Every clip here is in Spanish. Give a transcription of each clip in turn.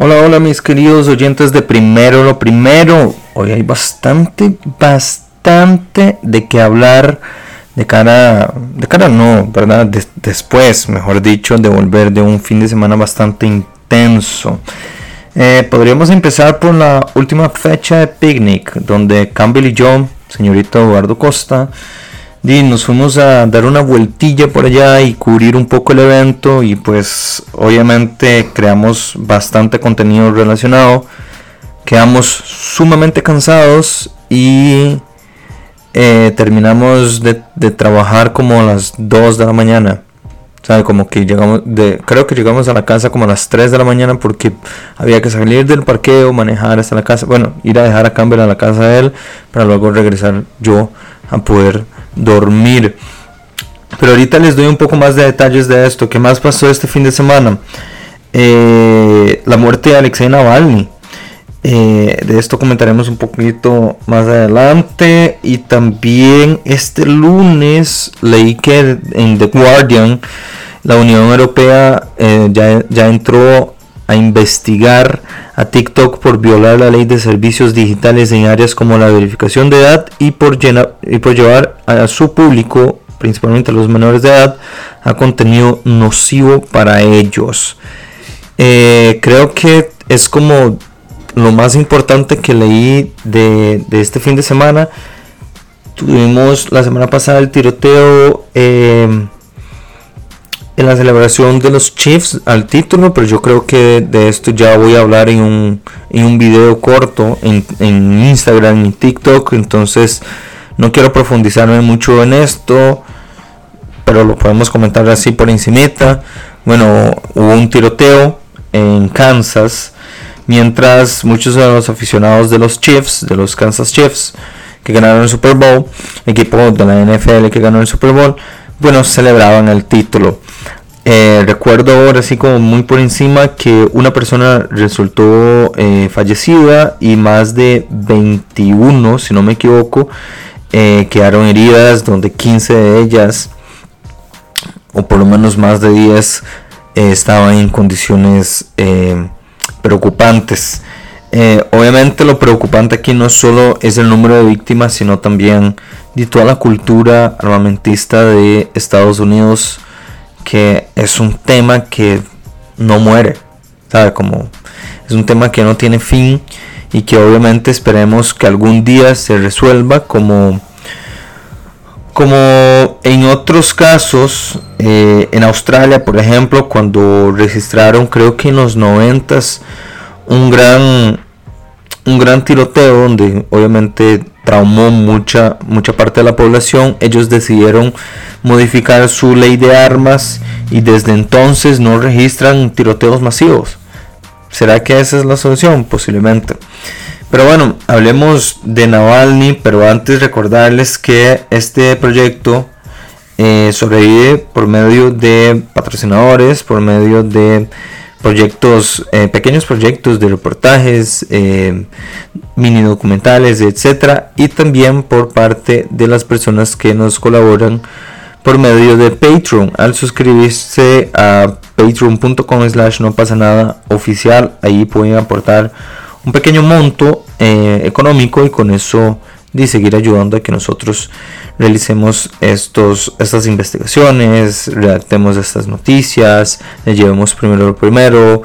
Hola, hola mis queridos oyentes de Primero lo Primero. Hoy hay bastante, bastante de qué hablar de cara, de cara no, ¿verdad? después, mejor dicho, de volver de un fin de semana bastante intenso. Eh, podríamos empezar por la última fecha de picnic, donde Campbell y yo, señorita Eduardo Costa, y nos fuimos a dar una vueltilla por allá y cubrir un poco el evento y pues obviamente creamos bastante contenido relacionado. Quedamos sumamente cansados y eh, terminamos de, trabajar como a las 2 de la mañana. O como que llegamos, de, creo que llegamos a la casa como a las 3 de la mañana porque había que salir del parqueo, manejar hasta la casa, bueno, ir a dejar a Campbell a la casa de él para luego regresar yo a poder dormir. Pero ahorita les doy un poco más de detalles de esto. ¿Qué más pasó este fin de semana? Eh, la muerte de Alexei Navalny. Eh, de esto comentaremos un poquito más adelante. Y también este lunes leí que en The Guardian la Unión Europea eh, ya, ya entró a investigar a TikTok por violar la ley de servicios digitales en áreas como la verificación de edad y por, y por llevar a su público, principalmente a los menores de edad, a contenido nocivo para ellos. Eh, creo que es como lo más importante que leí de, este fin de semana. Tuvimos la semana pasada el tiroteo. Eh, en la celebración de los Chiefs al título, pero yo creo que de esto ya voy a hablar en un, en un video corto en, en Instagram y TikTok, entonces no quiero profundizarme mucho en esto, pero lo podemos comentar así por encimita. Bueno, hubo un tiroteo en Kansas, mientras muchos de los aficionados de los Chiefs, de los Kansas Chiefs, que ganaron el Super Bowl, equipo de la NFL que ganó el Super Bowl, bueno, celebraban el título. Eh, recuerdo ahora así como muy por encima que una persona resultó eh, fallecida y más de 21, si no me equivoco, eh, quedaron heridas, donde 15 de ellas, o por lo menos más de 10, estaban en condiciones preocupantes. Obviamente lo preocupante aquí no solo es el número de víctimas, sino también de toda la cultura armamentista de Estados Unidos que es un tema que no muere, ¿sabe? Como es un tema que no tiene fin y que obviamente esperemos que algún día se resuelva como como en otros casos eh, en Australia por ejemplo cuando registraron creo que en los noventas un gran un gran tiroteo donde obviamente traumó mucha, mucha parte de la población, ellos decidieron modificar su ley de armas y desde entonces no registran tiroteos masivos. ¿Será que esa es la solución? Posiblemente. Pero bueno, hablemos de Navalny, pero antes recordarles que este proyecto eh, sobrevive por medio de patrocinadores, por medio de proyectos, eh, pequeños proyectos de reportajes, eh, mini documentales, etcétera, y también por parte de las personas que nos colaboran por medio de Patreon. Al suscribirse a patreon.com slash no pasa nada oficial, ahí pueden aportar un pequeño monto eh, económico y con eso de seguir ayudando a que nosotros realicemos estos, estas investigaciones, redactemos estas noticias, le llevemos primero lo primero,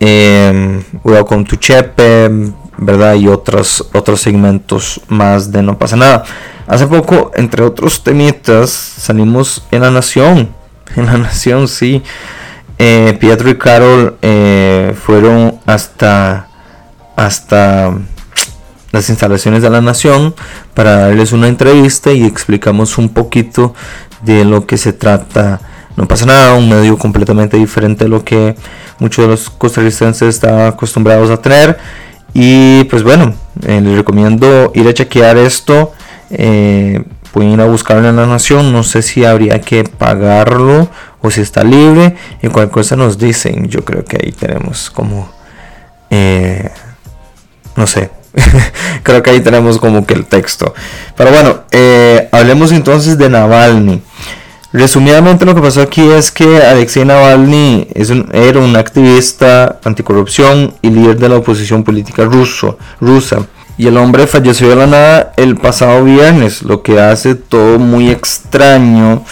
eh, Welcome to Chepe, ¿verdad? Y otros, otros segmentos más de No pasa nada. Hace poco, entre otros temitas, salimos en La Nación. En La Nación, sí. Eh, Pietro y Carol eh, fueron hasta, hasta las instalaciones de la Nación para darles una entrevista y explicamos un poquito de lo que se trata. No pasa nada, un medio completamente diferente de lo que muchos de los costarricenses están acostumbrados a tener. Y pues bueno, eh, les recomiendo ir a chequear esto. Eh, pueden ir a buscarlo en la nación. No sé si habría que pagarlo o si está libre. Y cualquier cosa nos dicen. Yo creo que ahí tenemos como... Eh, no sé, Creo que ahí tenemos como que el texto. Pero bueno, eh, hablemos entonces de Navalny. Resumidamente lo que pasó aquí es que Alexei Navalny es era un activista anticorrupción y líder de la oposición política ruso, rusa. Y el hombre falleció de la nada el pasado viernes, lo que hace todo muy extraño.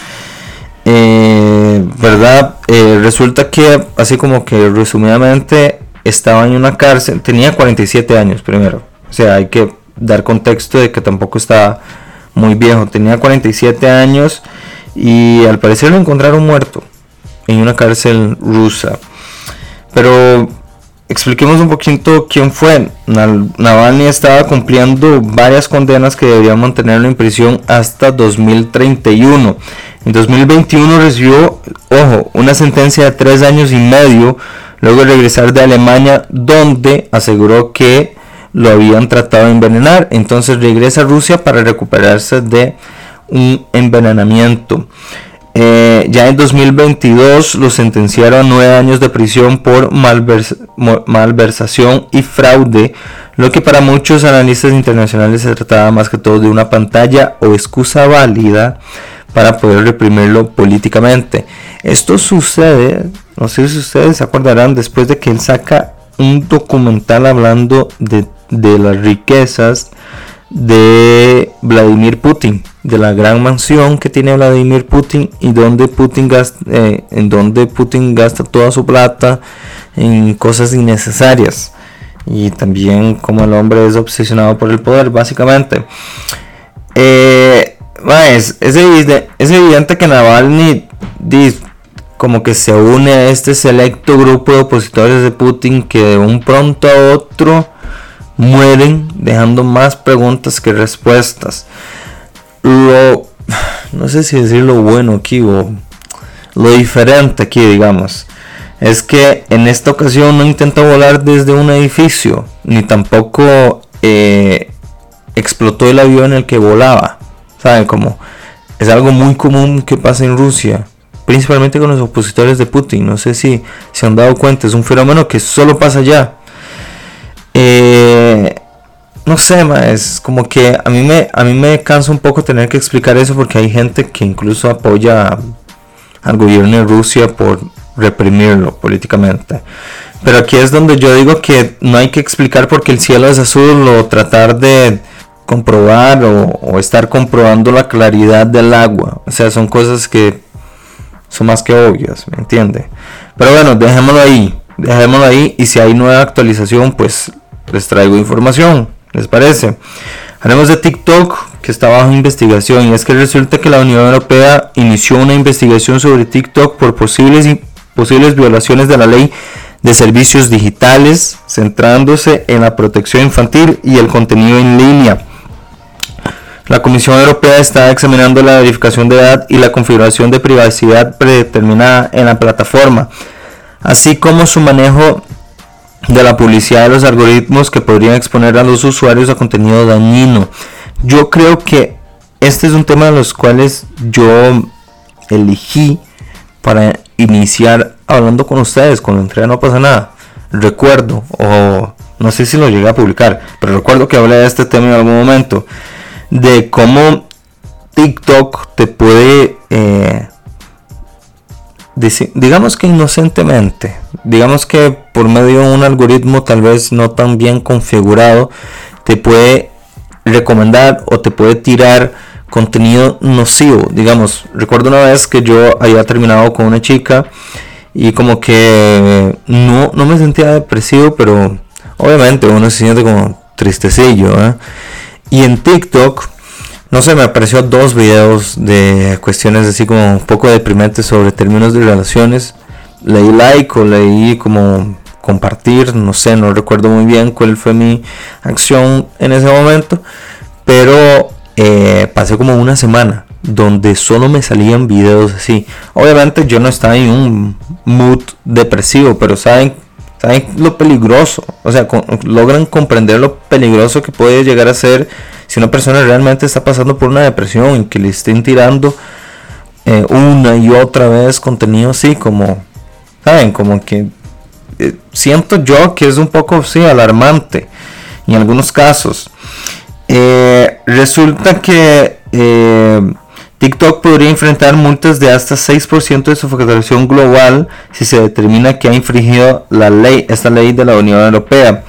Eh, ¿Verdad? Eh, resulta que, así como que resumidamente, estaba en una cárcel, tenía 47 años primero. O sea, hay que dar contexto de que tampoco estaba muy viejo, tenía 47 años y al parecer lo encontraron muerto en una cárcel rusa. Pero expliquemos un poquito quién fue. Navalny estaba cumpliendo varias condenas que deberían mantenerlo en prisión hasta 2031. En 2021 recibió, una sentencia de tres años y medio luego de regresar de Alemania donde aseguró que lo habían tratado de envenenar. Entonces regresa a Rusia para recuperarse de un envenenamiento. Eh, ya en 2022 lo sentenciaron a nueve años de prisión por malversación y fraude, lo que para muchos analistas internacionales se trataba más que todo de una pantalla o excusa válida para poder reprimirlo políticamente. Esto sucede, no sé si ustedes se acordarán, después de que él saca un documental hablando de, de las riquezas de Vladimir Putin, de la gran mansión que tiene Vladimir Putin y donde Putin gasta, eh, en donde Putin gasta toda su plata en cosas innecesarias y también como el hombre es obsesionado por el poder básicamente. Eh, es, es, evidente, es, que Navalny como que se une a este selecto grupo de opositores de Putin que de un pronto a otro mueren dejando más preguntas que respuestas. Lo, no sé si decir lo bueno aquí o lo diferente aquí, digamos, es que en esta ocasión no intenta volar desde un edificio, ni tampoco eh, explotó el avión en el que volaba. ¿Saben? Como es algo muy común que pasa en Rusia, principalmente con los opositores de Putin. No sé si se han dado cuenta, es un fenómeno que solo pasa allá. Eh, no sé, es como que a mí, me, a mí me cansa un poco tener que explicar eso porque hay gente que incluso apoya al gobierno de Rusia por reprimirlo políticamente. Pero aquí es donde yo digo que no hay que explicar porque el cielo es azul o tratar de comprobar o, estar comprobando la claridad del agua. O sea, son cosas que son más que obvias, ¿me entiende? Pero bueno, dejémoslo ahí, dejémoslo ahí y si hay nueva actualización, pues les traigo información, ¿les parece? Haremos de TikTok que está bajo investigación y es que resulta que la Unión Europea inició una investigación sobre TikTok por posibles, posibles violaciones de la ley de servicios digitales, centrándose en la protección infantil y el contenido en línea. La Comisión Europea está examinando la verificación de edad y la configuración de privacidad predeterminada en la plataforma, así como su manejo de la publicidad de los algoritmos que podrían exponer a los usuarios a contenido dañino. Yo creo que este es un tema de los cuales yo elegí para iniciar hablando con ustedes cuando entré no pasa nada. Recuerdo, o no sé si lo llegué a publicar, pero recuerdo que hablé de este tema en algún momento, de cómo TikTok te puede eh, digamos que inocentemente, digamos que por medio de un algoritmo tal vez no tan bien configurado, te puede recomendar o te puede tirar contenido nocivo. Digamos, recuerdo una vez que yo había terminado con una chica y como que no, no me sentía depresivo, pero obviamente uno se siente como tristecillo. ¿eh? Y en TikTok no sé, me apareció dos videos de cuestiones así como un poco deprimentes sobre términos de relaciones. Leí like o leí como compartir, no sé, no recuerdo muy bien cuál fue mi acción en ese momento. Pero eh, pasé como una semana donde solo me salían videos así. Obviamente yo no estaba en un mood depresivo, pero saben, saben lo peligroso. O sea, logran comprender lo peligroso que puede llegar a ser si una persona realmente está pasando por una depresión y que le estén tirando eh, una y otra vez contenido así como, ¿saben? Como que eh, siento yo que es un poco, sí, alarmante en algunos casos. Eh, resulta que TikTok podría enfrentar multas de hasta 6% de su facturación global si se determina que ha infringido la ley, esta ley de la Unión Europea.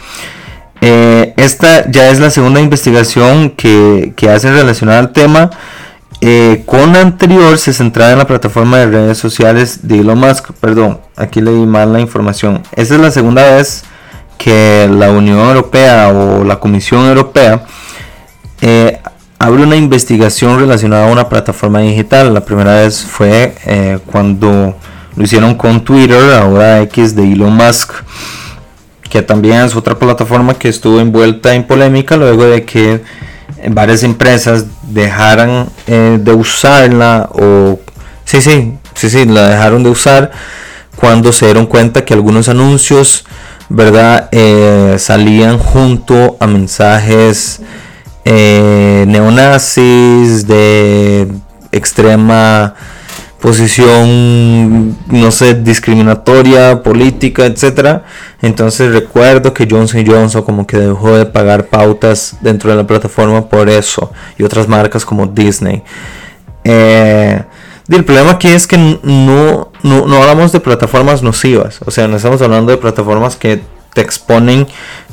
Eh, esta ya es la segunda investigación que, que hace relacionada al tema. Eh, con la anterior se centraba en la plataforma de redes sociales de Elon Musk. Perdón, aquí leí mal la información. Esta es la segunda vez que la Unión Europea o la Comisión Europea eh, abre una investigación relacionada a una plataforma digital. La primera vez fue eh, cuando lo hicieron con Twitter, ahora X de Elon Musk, que también es otra plataforma que estuvo envuelta en polémica luego de que varias empresas dejaran eh, de usarla o sí, sí, sí, sí, la dejaron de usar cuando se dieron cuenta que algunos anuncios, ¿verdad? Eh, salían junto a mensajes eh, neonazis, de extrema posición, no sé, discriminatoria, política, etcétera. Entonces recuerdo que Johnson Johnson como que dejó de pagar pautas dentro de la plataforma por eso y otras marcas como Disney. Eh, el problema aquí es que no, no, no hablamos de plataformas nocivas, o sea, no estamos hablando de plataformas que te exponen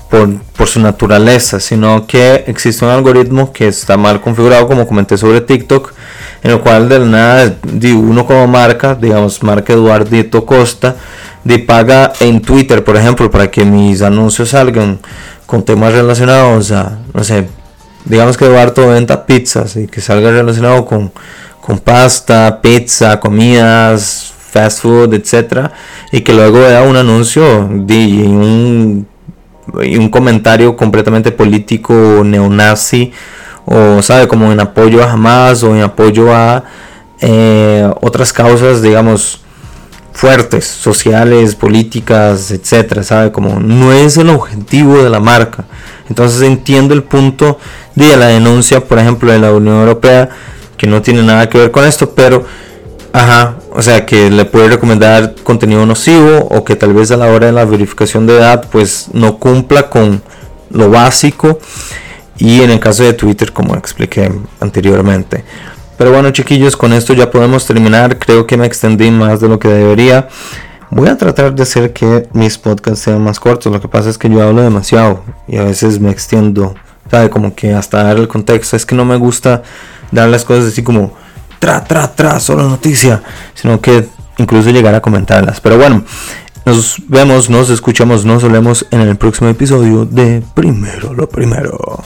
por, su naturaleza, sino que existe un algoritmo que está mal configurado, como comenté sobre TikTok, en el cual de nada, uno como marca, digamos, marca Eduardito Costa, de paga en Twitter, por ejemplo, para que mis anuncios salgan con temas relacionados a, no sé, digamos que Eduardo venda pizzas y que salga relacionado con, con pasta, pizza, comidas, fast food, etcétera, y que luego vea un anuncio de un un comentario completamente político neonazi o sabe como en apoyo a Hamas o en apoyo a eh, otras causas digamos fuertes sociales políticas etcétera sabe como no es el objetivo de la marca. Entonces entiendo el punto de la denuncia por ejemplo de la Unión Europea que no tiene nada que ver con esto pero Ajá, o sea que le puede recomendar contenido nocivo o que tal vez a la hora de la verificación de edad pues no cumpla con lo básico y en el caso de Twitter como expliqué anteriormente. Pero bueno chiquillos, con esto ya podemos terminar, creo que me extendí más de lo que debería. Voy a tratar de hacer que mis podcasts sean más cortos, lo que pasa es que yo hablo demasiado y a veces me extiendo, ¿sabe? Como que hasta dar el contexto, es que no me gusta dar las cosas así como tra, tra, tra, solo noticia, sino que incluso llegar a comentarlas. Pero bueno, nos vemos, nos escuchamos, nos solemos en el próximo episodio de Primero lo Primero.